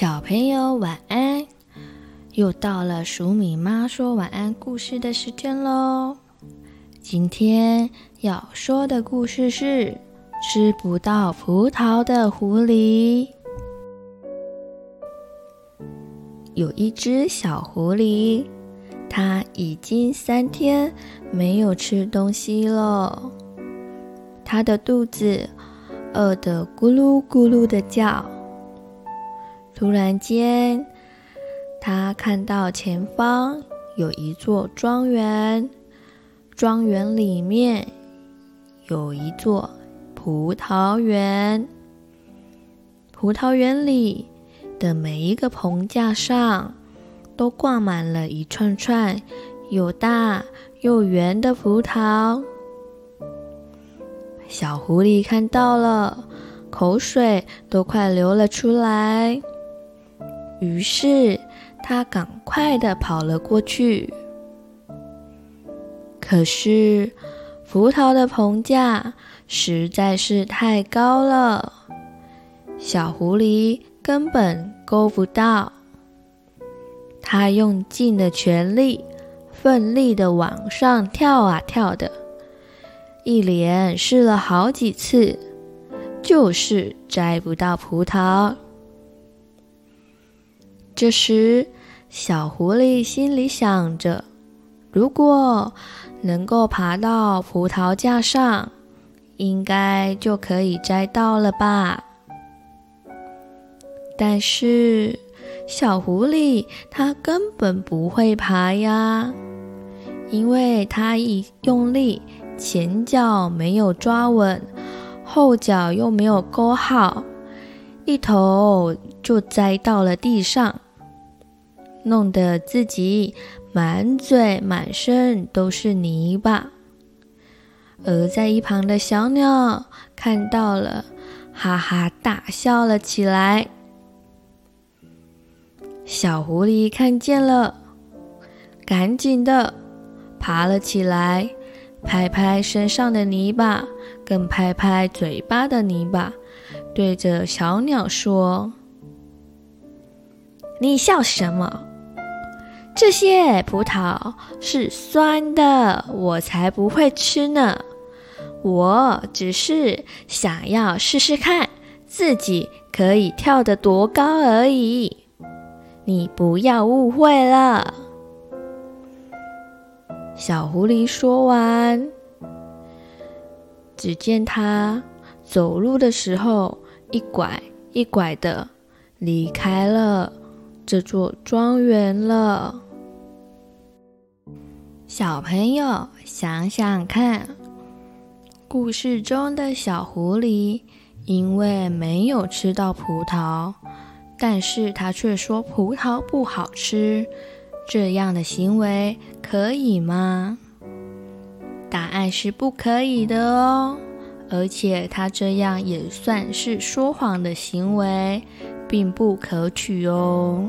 小朋友晚安，又到了数米妈说晚安故事的时间喽。今天要说的故事是吃不到葡萄的狐狸。有一只小狐狸，它已经三天没有吃东西了，它的肚子饿得咕噜咕噜的叫。突然间，他看到前方有一座庄园，庄园里面有一座葡萄园。葡萄园里的每一个棚架上都挂满了一串串又大又圆的葡萄。小狐狸看到了，口水都快流了出来。于是，他赶快地跑了过去。可是，葡萄的棚架实在是太高了，小狐狸根本够不到。他用尽了全力，奋力地往上跳啊跳的，一连试了好几次，就是摘不到葡萄。这时，小狐狸心里想着：“如果能够爬到葡萄架上，应该就可以摘到了吧？”但是，小狐狸它根本不会爬呀，因为它一用力，前脚没有抓稳，后脚又没有勾好，一头就栽到了地上。弄得自己满嘴满身都是泥巴，而在一旁的小鸟看到了，哈哈大笑了起来。小狐狸看见了，赶紧的爬了起来，拍拍身上的泥巴，更拍拍嘴巴的泥巴，对着小鸟说：“你笑什么？”这些葡萄是酸的，我才不会吃呢。我只是想要试试看自己可以跳得多高而已。你不要误会了。小狐狸说完，只见它走路的时候一拐一拐的离开了这座庄园了。小朋友，想想看，故事中的小狐狸因为没有吃到葡萄，但是他却说葡萄不好吃，这样的行为可以吗？答案是不可以的哦，而且他这样也算是说谎的行为，并不可取哦。